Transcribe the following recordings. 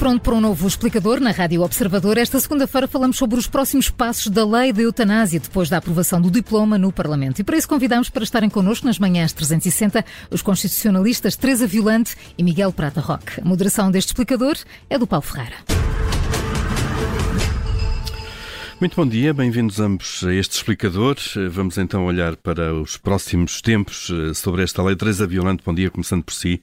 pronto para um novo explicador na Rádio Observador. Esta segunda-feira falamos sobre os próximos passos da lei da eutanásia depois da aprovação do diploma no Parlamento. E para isso convidamos para estarem connosco nas manhãs 360 os constitucionalistas Teresa Violante e Miguel Prata Roque. A moderação deste explicador é do Paulo Ferreira. Muito bom dia, bem-vindos ambos a este explicador. Vamos então olhar para os próximos tempos eh, sobre esta lei. Teresa Violante, bom dia, começando por si.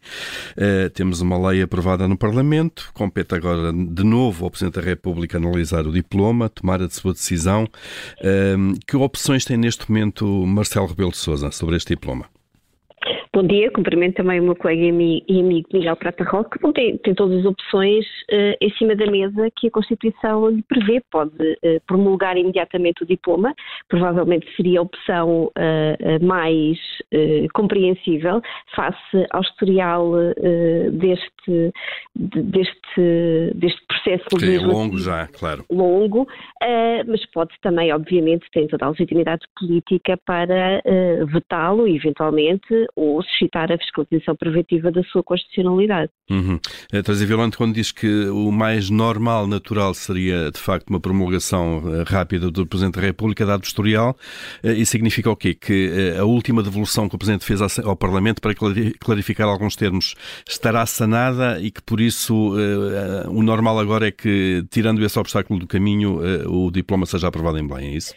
Uh, temos uma lei aprovada no Parlamento, compete agora de novo ao Presidente da República analisar o diploma, tomar a sua decisão. Uh, que opções tem neste momento Marcelo Rebelo de Sousa sobre este diploma? Bom dia, cumprimento também o meu colega e amigo Miguel Prata Roque, que tem, tem, todas as opções uh, em cima da mesa que a Constituição lhe prevê. Pode uh, promulgar imediatamente o diploma, provavelmente seria a opção uh, mais compreensível face ao historial deste, deste, deste processo que é longo já, claro. Longo, mas pode também, obviamente, tem toda a legitimidade política para vetá-lo, eventualmente, ou suscitar a fiscalização preventiva da sua constitucionalidade. Uhum. Eh, Teresa Violante, quando diz que o mais normal, natural, seria de facto uma promulgação eh, rápida do Presidente da República, dado historial, eh, isso significa o quê? Que a última devolução que o Presidente fez ao Parlamento para clarificar alguns termos estará sanada e que por isso o normal agora é que, tirando esse obstáculo do caminho, o diploma seja aprovado em Belém, é isso?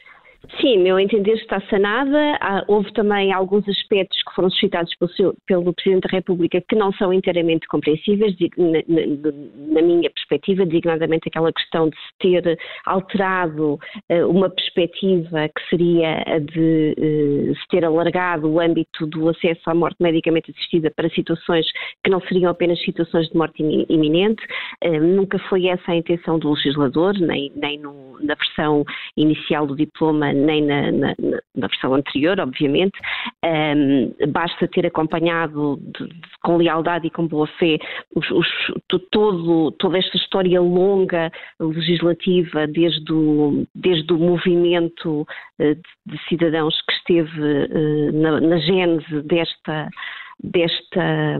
Sim, meu entender está sanada. Houve também alguns aspectos que foram suscitados pelo, seu, pelo, Presidente da República que não são inteiramente compreensíveis, na, minha perspectiva, designadamente aquela questão de se ter alterado uh, uma perspectiva que seria a de uh, se ter alargado o âmbito do acesso à morte medicamente assistida para situações que não seriam apenas situações de morte iminente. Uh, nunca foi essa a intenção do legislador, nem, nem no, na versão inicial do diploma nem na, na, na versão anterior, obviamente. Um, basta ter acompanhado de, de, com lealdade e com boa fé os, os, todo, toda esta história longa legislativa, desde o, desde o movimento uh, de, de, cidadãos que esteve uh, na, na gênese desta desta,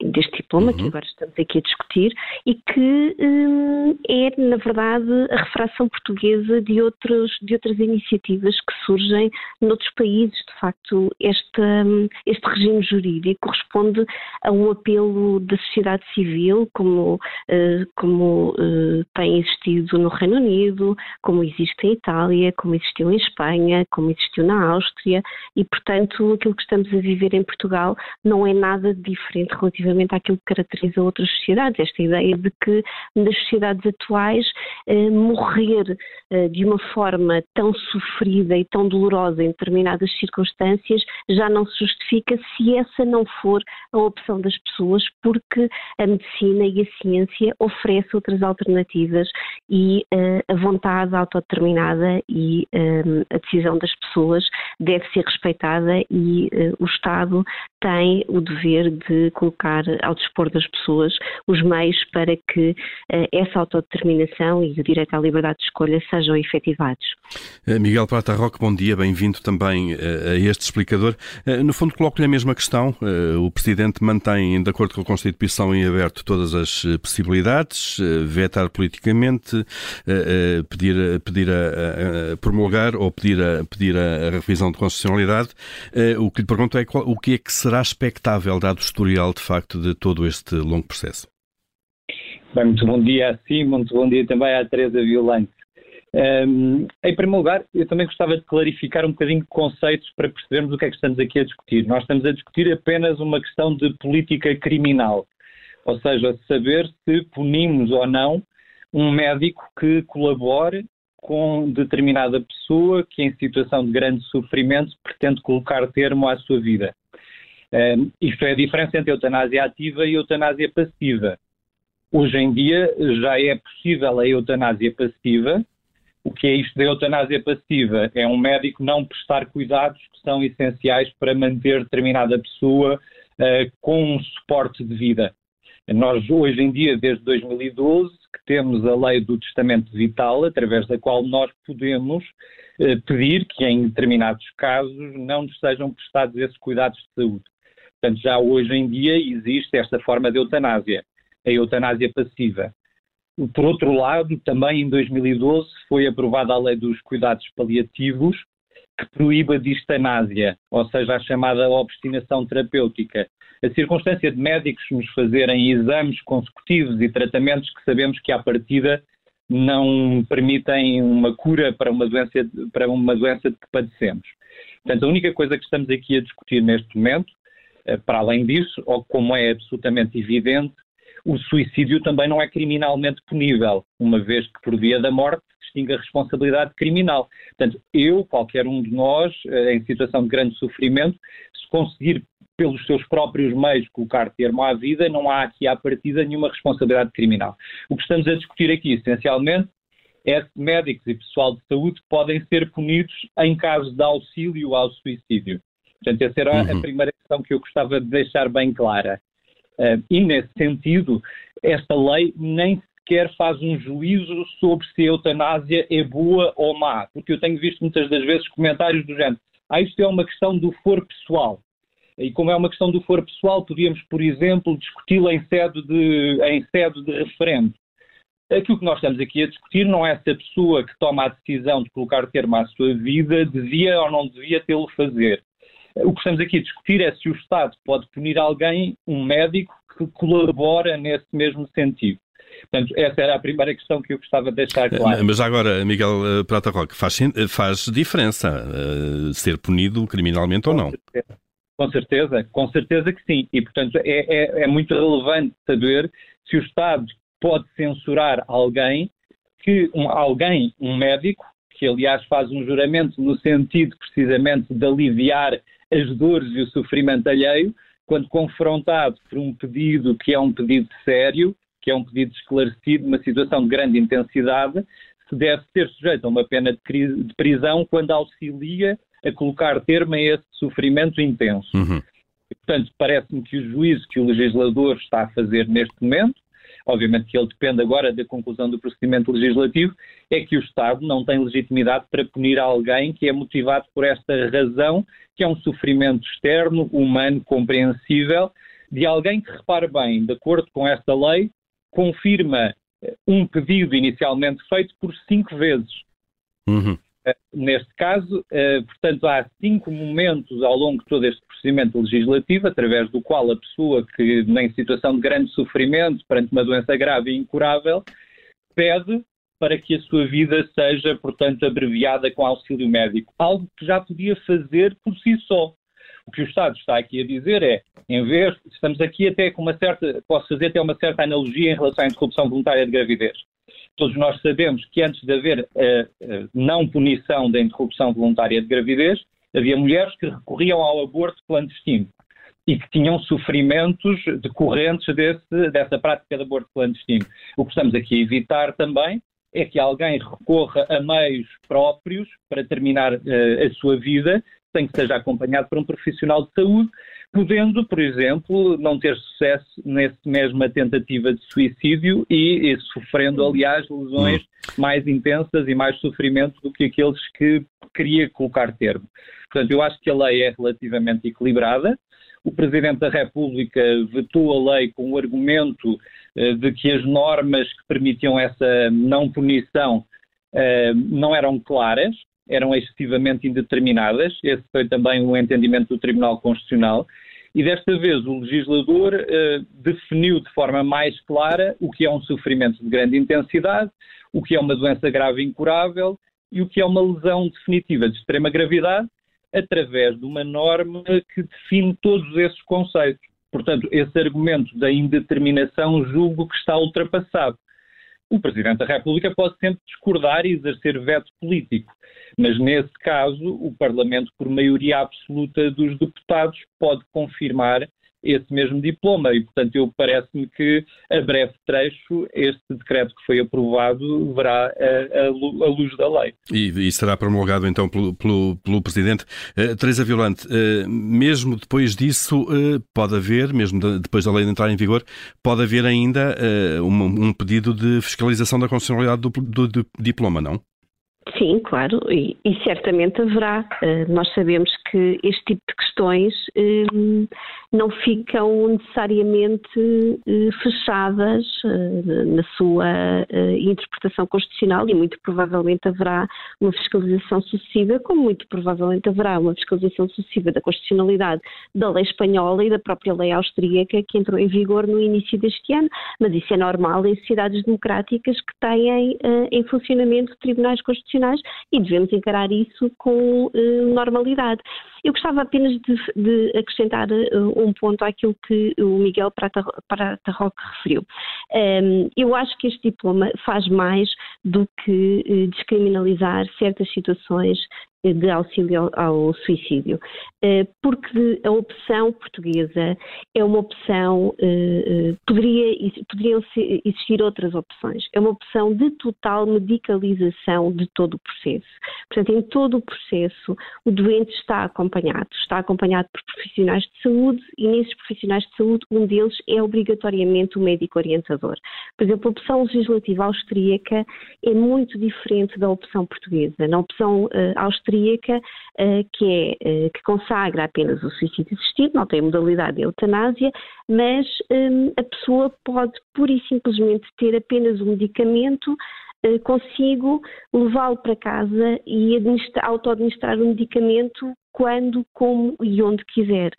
deste diploma uhum. que agora estamos aqui a discutir e que hum, é, na verdade, a refração portuguesa de, outros, de outras iniciativas que surgem noutros países. De facto, este, hum, este regime jurídico corresponde a um apelo da sociedade civil, como, uh, como uh, tem existido no Reino Unido, como existe em Itália, como existiu em Espanha, como existiu na Áustria, e, portanto, aquilo que estamos a viver em Portugal não é nada diferente relativamente àquilo que caracteriza outras sociedades. Esta ideia de que nas sociedades atuais eh, morrer eh, de uma forma tão sofrida e tão dolorosa em determinadas circunstâncias já não se justifica se essa não for a opção das pessoas, porque a medicina e a ciência oferecem outras alternativas e eh, a vontade autodeterminada e eh, a decisão das pessoas deve ser respeitada e eh, o Estado tem tem o dever de colocar ao dispor das pessoas os meios para que uh, essa autodeterminação e o direito à liberdade de escolha sejam efetivados. Eh, Miguel Prata Roque, bom dia, bem-vindo também uh, a este explicador. No fundo, coloco-lhe a mesma questão. o Presidente mantém, de acordo com a Constituição, em aberto todas as possibilidades, vetar politicamente, pedir, pedir a, a, promulgar ou pedir a, pedir a, revisão de constitucionalidade. o que lhe pergunto é qual, o que é que será expectável, dado o historial, de facto, de todo este longo processo? Bem, muito bom dia a si, muito bom dia também à Teresa Violante. Um, em primeiro lugar, eu também gostava de clarificar um bocadinho de conceitos para percebermos o que é que estamos aqui a discutir. Nós estamos a discutir apenas uma questão de política criminal, ou seja, saber se punimos ou não um médico que colabore com determinada pessoa que, em situação de grande sofrimento, pretende colocar termo à sua vida. Isto é a diferença entre eutanásia ativa e eutanásia passiva. Hoje em dia já é possível a eutanásia passiva. O que é isto da eutanásia passiva? É um médico não prestar cuidados que são essenciais para manter determinada pessoa uh, com um suporte de vida. Nós, hoje em dia, desde 2012, que temos a lei do testamento vital, através da qual nós podemos uh, pedir que, em determinados casos, não nos sejam prestados esses cuidados de saúde. Portanto, já hoje em dia existe esta forma de eutanásia, a eutanásia passiva. Por outro lado, também em 2012 foi aprovada a lei dos cuidados paliativos, que proíbe a distanásia, ou seja, a chamada obstinação terapêutica. A circunstância de médicos nos fazerem exames consecutivos e tratamentos que sabemos que, à partida, não permitem uma cura para uma doença, para uma doença de que padecemos. Portanto, a única coisa que estamos aqui a discutir neste momento, para além disso, ou como é absolutamente evidente, o suicídio também não é criminalmente punível, uma vez que por via da morte distingue a responsabilidade criminal. Portanto, eu, qualquer um de nós, eh, em situação de grande sofrimento, se conseguir pelos seus próprios meios colocar termo à vida, não há aqui à partida nenhuma responsabilidade criminal. O que estamos a discutir aqui, essencialmente, é se médicos e pessoal de saúde podem ser punidos em caso de auxílio ao suicídio. Portanto, essa era uhum. a primeira questão que eu gostava de deixar bem clara. Uh, e, nesse sentido, esta lei nem sequer faz um juízo sobre se a eutanásia é boa ou má, porque eu tenho visto muitas das vezes comentários do género ah, isto é uma questão do foro pessoal. E como é uma questão do foro pessoal, podíamos, por exemplo, discuti-la em sede de, em sede de referendo. Aquilo que nós estamos aqui a discutir não é se a pessoa que toma a decisão de colocar termo à sua vida devia ou não devia tê-lo fazer. O que estamos aqui a discutir é se o Estado pode punir alguém, um médico, que colabora nesse mesmo sentido. Portanto, essa era a primeira questão que eu gostava de deixar clara. Mas agora, Miguel eh, Prata Roque, faz, faz diferença uh, ser punido criminalmente com ou não? Certeza. Com certeza, com certeza que sim. E, portanto, é, é, é muito relevante saber se o Estado pode censurar alguém que um, alguém, um médico, que aliás faz um juramento no sentido precisamente de aliviar as dores e o sofrimento alheio, quando confrontado por um pedido que é um pedido sério, que é um pedido esclarecido, uma situação de grande intensidade, se deve ser sujeito a uma pena de prisão quando auxilia a colocar termo a esse sofrimento intenso. Uhum. Portanto, parece-me que o juízo que o legislador está a fazer neste momento obviamente que ele depende agora da conclusão do procedimento legislativo, é que o Estado não tem legitimidade para punir alguém que é motivado por esta razão, que é um sofrimento externo, humano, compreensível, de alguém que, repare bem, de acordo com esta lei, confirma eh, um pedido inicialmente feito por cinco vezes. Uhum. Eh, neste caso, eh, portanto, há cinco momentos ao longo de todo este procedimento legislativo, através do qual a pessoa que, em situação de grande sofrimento, perante uma doença grave e incurável, pede para que a sua vida seja, portanto, abreviada com auxílio médico. Algo que já podia fazer por si só. O que o Estado está aqui a dizer é, em vez, estamos aqui até com uma certa, posso fazer até uma certa analogia em relação à interrupção voluntária de gravidez. Todos nós sabemos que antes de haver a, a não punição da interrupção voluntária de gravidez, havia mulheres que recorriam ao aborto clandestino e que tinham sofrimentos decorrentes desse, dessa prática de aborto clandestino. O que estamos aqui a evitar também é que alguém recorra a meios próprios para terminar uh, a sua vida, sem que seja acompanhado por um profissional de saúde, podendo, por exemplo, não ter sucesso nessa mesma tentativa de suicídio e, e sofrendo, aliás, lesões mais intensas e mais sofrimento do que aqueles que queria colocar termo. Portanto, eu acho que a lei é relativamente equilibrada. O Presidente da República vetou a lei com o argumento uh, de que as normas que permitiam essa não punição uh, não eram claras eram excessivamente indeterminadas. Esse foi também o entendimento do Tribunal Constitucional. E desta vez o legislador uh, definiu de forma mais clara o que é um sofrimento de grande intensidade, o que é uma doença grave e incurável e o que é uma lesão definitiva de extrema gravidade, através de uma norma que define todos esses conceitos. Portanto, esse argumento da indeterminação julgo que está ultrapassado. O Presidente da República pode sempre discordar e exercer veto político, mas nesse caso o Parlamento, por maioria absoluta dos deputados, pode confirmar esse mesmo diploma e, portanto, eu parece-me que a breve trecho este decreto que foi aprovado verá a, a, a luz da lei. E, e, será promulgado então pelo, pelo, pelo Presidente. Uh, Teresa Violante, uh, mesmo depois disso uh, pode haver, mesmo de, depois da lei entrar em vigor, pode haver ainda um, um, pedido de fiscalização da constitucionalidade do, do, do diploma, não? Sim, claro, e, e certamente haverá. Uh, nós sabemos que este tipo de questões uh, não ficam necessariamente fechadas na sua interpretação constitucional e muito provavelmente haverá uma fiscalização sucessiva, como muito provavelmente haverá uma fiscalização sucessiva da constitucionalidade da lei espanhola e da própria lei austríaca que entrou em vigor no início deste ano, mas isso é normal em sociedades democráticas que têm em funcionamento tribunais constitucionais e devemos encarar isso com normalidade. Eu gostava apenas de, de acrescentar uh, um ponto àquilo que o Miguel Prata, Prata Roque referiu. Um, ehm, eu acho que este diploma faz mais do que uh, descriminalizar certas situações de auxílio ao suicídio, eh, porque a opção portuguesa é uma opção, eh, eh, poderia, poderiam existir outras opções, é uma opção de total medicalização de todo o processo. Portanto, em todo o processo, o doente está acompanhado, está acompanhado por profissionais de saúde e nesses profissionais de saúde, um deles é obrigatoriamente o médico orientador. Por exemplo, a opção legislativa austríaca é muito diferente da opção portuguesa. Na opção austríaca, austríaca, eh, que, é, eh, que consagra apenas o suicídio assistido, não tem modalidade de eutanásia, mas hum, a pessoa pode pura e simplesmente ter apenas um medicamento eh, consigo levá-lo para casa e auto-administrar o medicamento quando, como e onde quiser.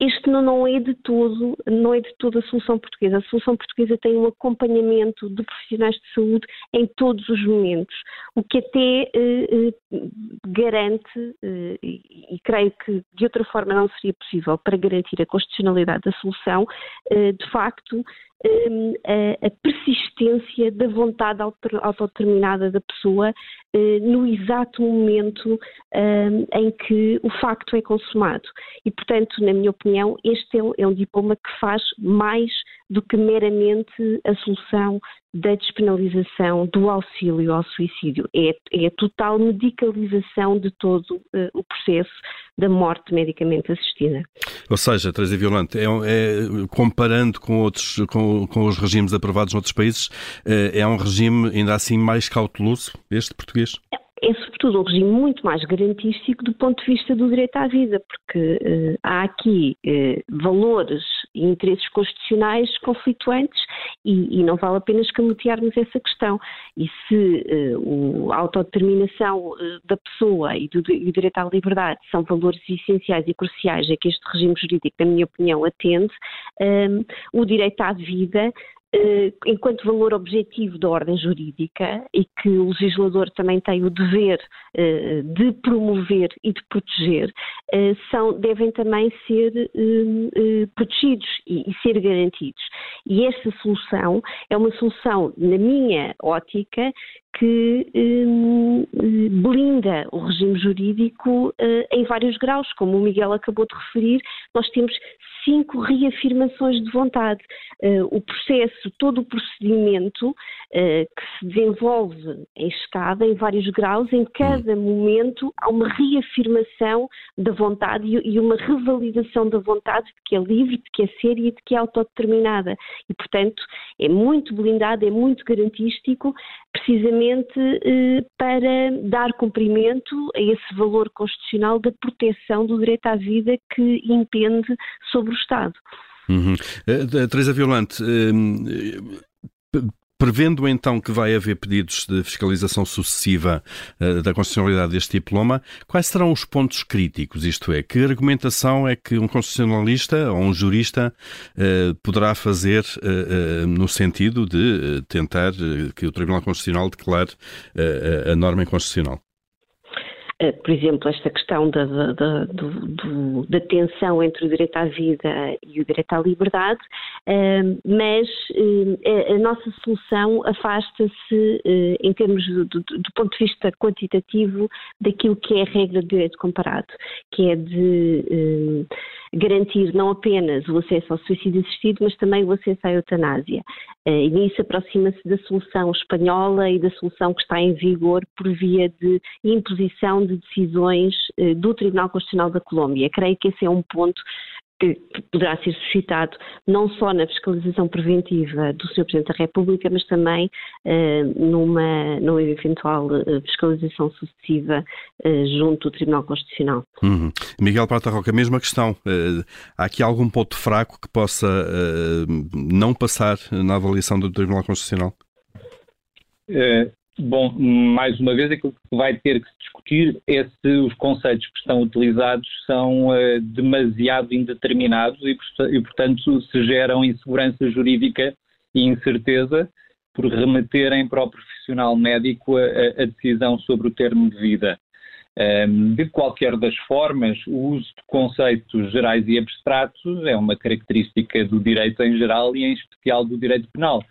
Este não, é de todo, não é de toda a solução portuguesa. A solução portuguesa tem um acompanhamento de profissionais de saúde em todos os momentos, o que até eh, eh, garante, eh, e, e, creio que de outra forma não seria possível para garantir a constitucionalidade da solução, eh, de facto Hum, a, persistência da vontade autodeterminada da pessoa eh, no exato momento hum, em que o facto é consumado. E, portanto, na minha opinião, este é um, é um diploma que faz mais do que meramente a solução da despenalização do auxílio ao suicídio. É, é a total medicalização de todo uh, o processo da morte medicamente assistida. Ou seja, Teresa Violante, é, é, comparando com, outros, com, com, os regimes aprovados noutros países, é, é um regime ainda assim mais cauteloso, este português? É é sobretudo um regime muito mais garantístico do ponto de vista do direito à vida, porque eh, há aqui eh, valores e interesses constitucionais conflituantes e, e, não vale a pena escamotearmos essa questão. E se eh, a autodeterminação da pessoa e, do, e o direito à liberdade são valores essenciais e cruciais a que este regime jurídico, na minha opinião, atende, o direito à vida eh, enquanto valor objetivo da ordem jurídica e que o legislador também tem o dever eh, de promover e de proteger, eh, são, devem também ser protegidos e, ser garantidos. E essa solução é uma solução, na minha ótica, que blinda o regime jurídico em vários graus, como o Miguel acabou de referir, nós temos cinco reafirmações de vontade. Uh, o processo, todo o procedimento que se desenvolve em escada, em vários graus, em cada hum. momento há uma reafirmação da vontade e, e uma revalidação da vontade de que é livre, de que é séria e de que é autodeterminada. E, portanto, é muito blindado, é muito garantístico, precisamente uh, para dar cumprimento a esse valor constitucional da proteção do direito à vida que impende sobre Estado. Uhum. Uh, Teresa Violante, uh, prevendo então que vai haver pedidos de fiscalização sucessiva uh, da constitucionalidade deste diploma, quais serão os pontos críticos? Isto é, que argumentação é que um constitucionalista ou um jurista poderá fazer no sentido de tentar que o Tribunal Constitucional declare a norma inconstitucional? Eh, por exemplo, esta questão da, da, do, da, tensão entre o direito à vida e o direito à liberdade, eh, mas eh, a nossa solução afasta-se, em termos do, do, do, ponto de vista quantitativo, daquilo que é a regra de direito comparado, que é de garantir não apenas o acesso ao suicídio assistido, mas também o acesso à eutanásia. E nisso aproxima-se da solução espanhola e da solução que está em vigor por via de imposição de decisões eh, do Tribunal Constitucional da Colômbia. Creio que esse é um ponto que poderá ser suscitado não só na fiscalização preventiva do Sr. Presidente da República, mas também uh, numa, numa eventual uh, fiscalização sucessiva uh, junto do Tribunal Constitucional. Uhum. Miguel Prata Roca, mesma questão. há aqui algum ponto fraco que possa não passar na avaliação do Tribunal Constitucional? Bom, mais uma vez, aquilo que vai ter que se discutir é se os conceitos que estão utilizados são uh, demasiado indeterminados e, e, portanto, se geram insegurança jurídica e incerteza por remeterem para o profissional médico a, a decisão sobre o termo de vida. Um, ehm, de qualquer das formas, o uso de conceitos gerais e abstratos é uma característica do direito em geral e, em especial, do direito penal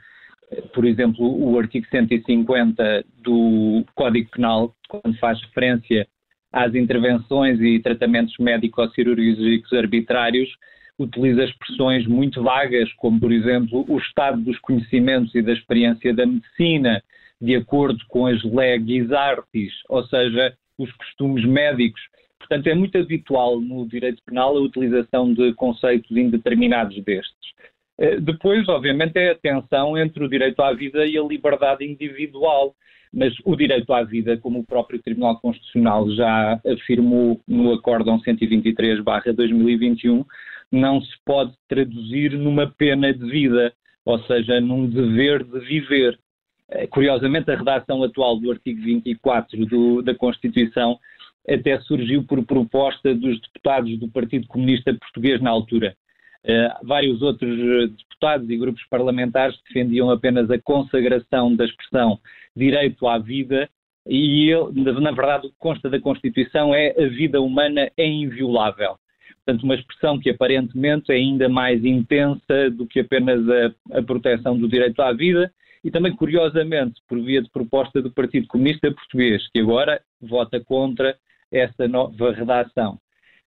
por exemplo, o artigo 150 do Código Penal, quando faz referência às intervenções e tratamentos médico-cirúrgicos arbitrários, utiliza expressões muito vagas, como, por exemplo, o estado dos conhecimentos e da experiência da medicina, de acordo com as legis artis, ou seja, os costumes médicos. Portanto, é muito habitual no direito penal a utilização de conceitos indeterminados destes. Eh, depois, obviamente, é a tensão entre o direito à vida e a liberdade individual. Mas o direito à vida, como o próprio Tribunal Constitucional já afirmou no Acórdão 123-2021, não se pode traduzir numa pena de vida, ou seja, num dever de viver. Eh, curiosamente, a redação atual do artigo 24 do, da Constituição até surgiu por proposta dos deputados do Partido Comunista Português na altura. Uh, vários outros eh, deputados e grupos parlamentares defendiam apenas a consagração da expressão direito à vida e, na verdade, o que consta da Constituição é a vida humana é inviolável. Portanto, uma expressão que aparentemente é ainda mais intensa do que apenas a, a proteção do direito à vida e também, curiosamente, por via de proposta do Partido Comunista Português, que agora vota contra essa nova redação.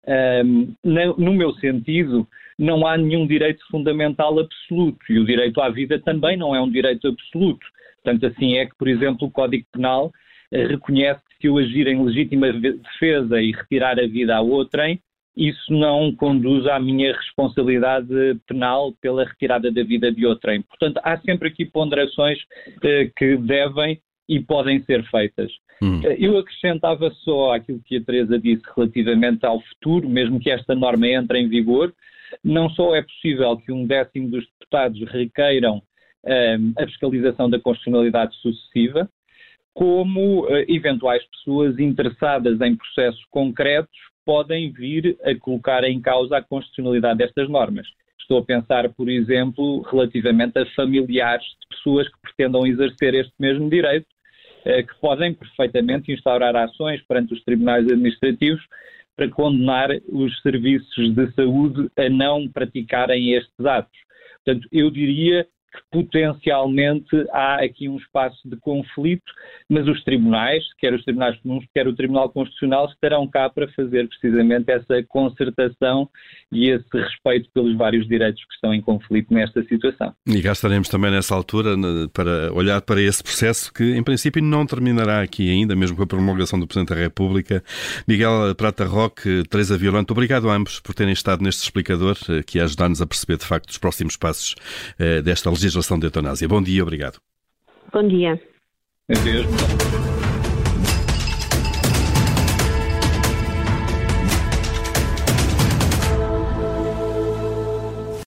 Um, no meu sentido, não há nenhum direito fundamental absoluto e o direito à vida também não é um direito absoluto. Tanto assim é que, por exemplo, o Código Penal eh, reconhece que se eu agir em legítima defesa e retirar a vida a outrem, isso não conduz à minha responsabilidade penal pela retirada da vida de outrem. Portanto, há sempre aqui ponderações eh, que devem e podem ser feitas. Hum. Eh, eu acrescentava só aquilo que a Teresa disse relativamente ao futuro, mesmo que esta norma entre em vigor, não só é possível que um décimo dos deputados requeiram um, ehm, a fiscalização da constitucionalidade sucessiva, como uh, eventuais pessoas interessadas em processos concretos podem vir a colocar em causa a constitucionalidade destas normas. Estou a pensar, por exemplo, relativamente a familiares de pessoas que pretendam exercer este mesmo direito que podem perfeitamente instaurar ações perante os tribunais administrativos para condenar os serviços de saúde a não praticarem estes atos. Portanto, eu diria que potencialmente há aqui um espaço de conflito, mas os tribunais, quer os tribunais comuns, quer o Tribunal Constitucional, estarão cá para fazer precisamente essa concertação e esse respeito pelos vários direitos que estão em conflito nesta situação. E cá estaremos também nessa altura para olhar para esse processo que, em princípio, não terminará aqui ainda, mesmo com a promulgação do Presidente da República. Miguel Prata Roque, Teresa Violante, obrigado a ambos por terem estado neste explicador eh, que ajudar-nos a perceber, de facto, os próximos passos eh, desta legislação de eutanásia. Bom dia, obrigado. Bom dia. Adeus.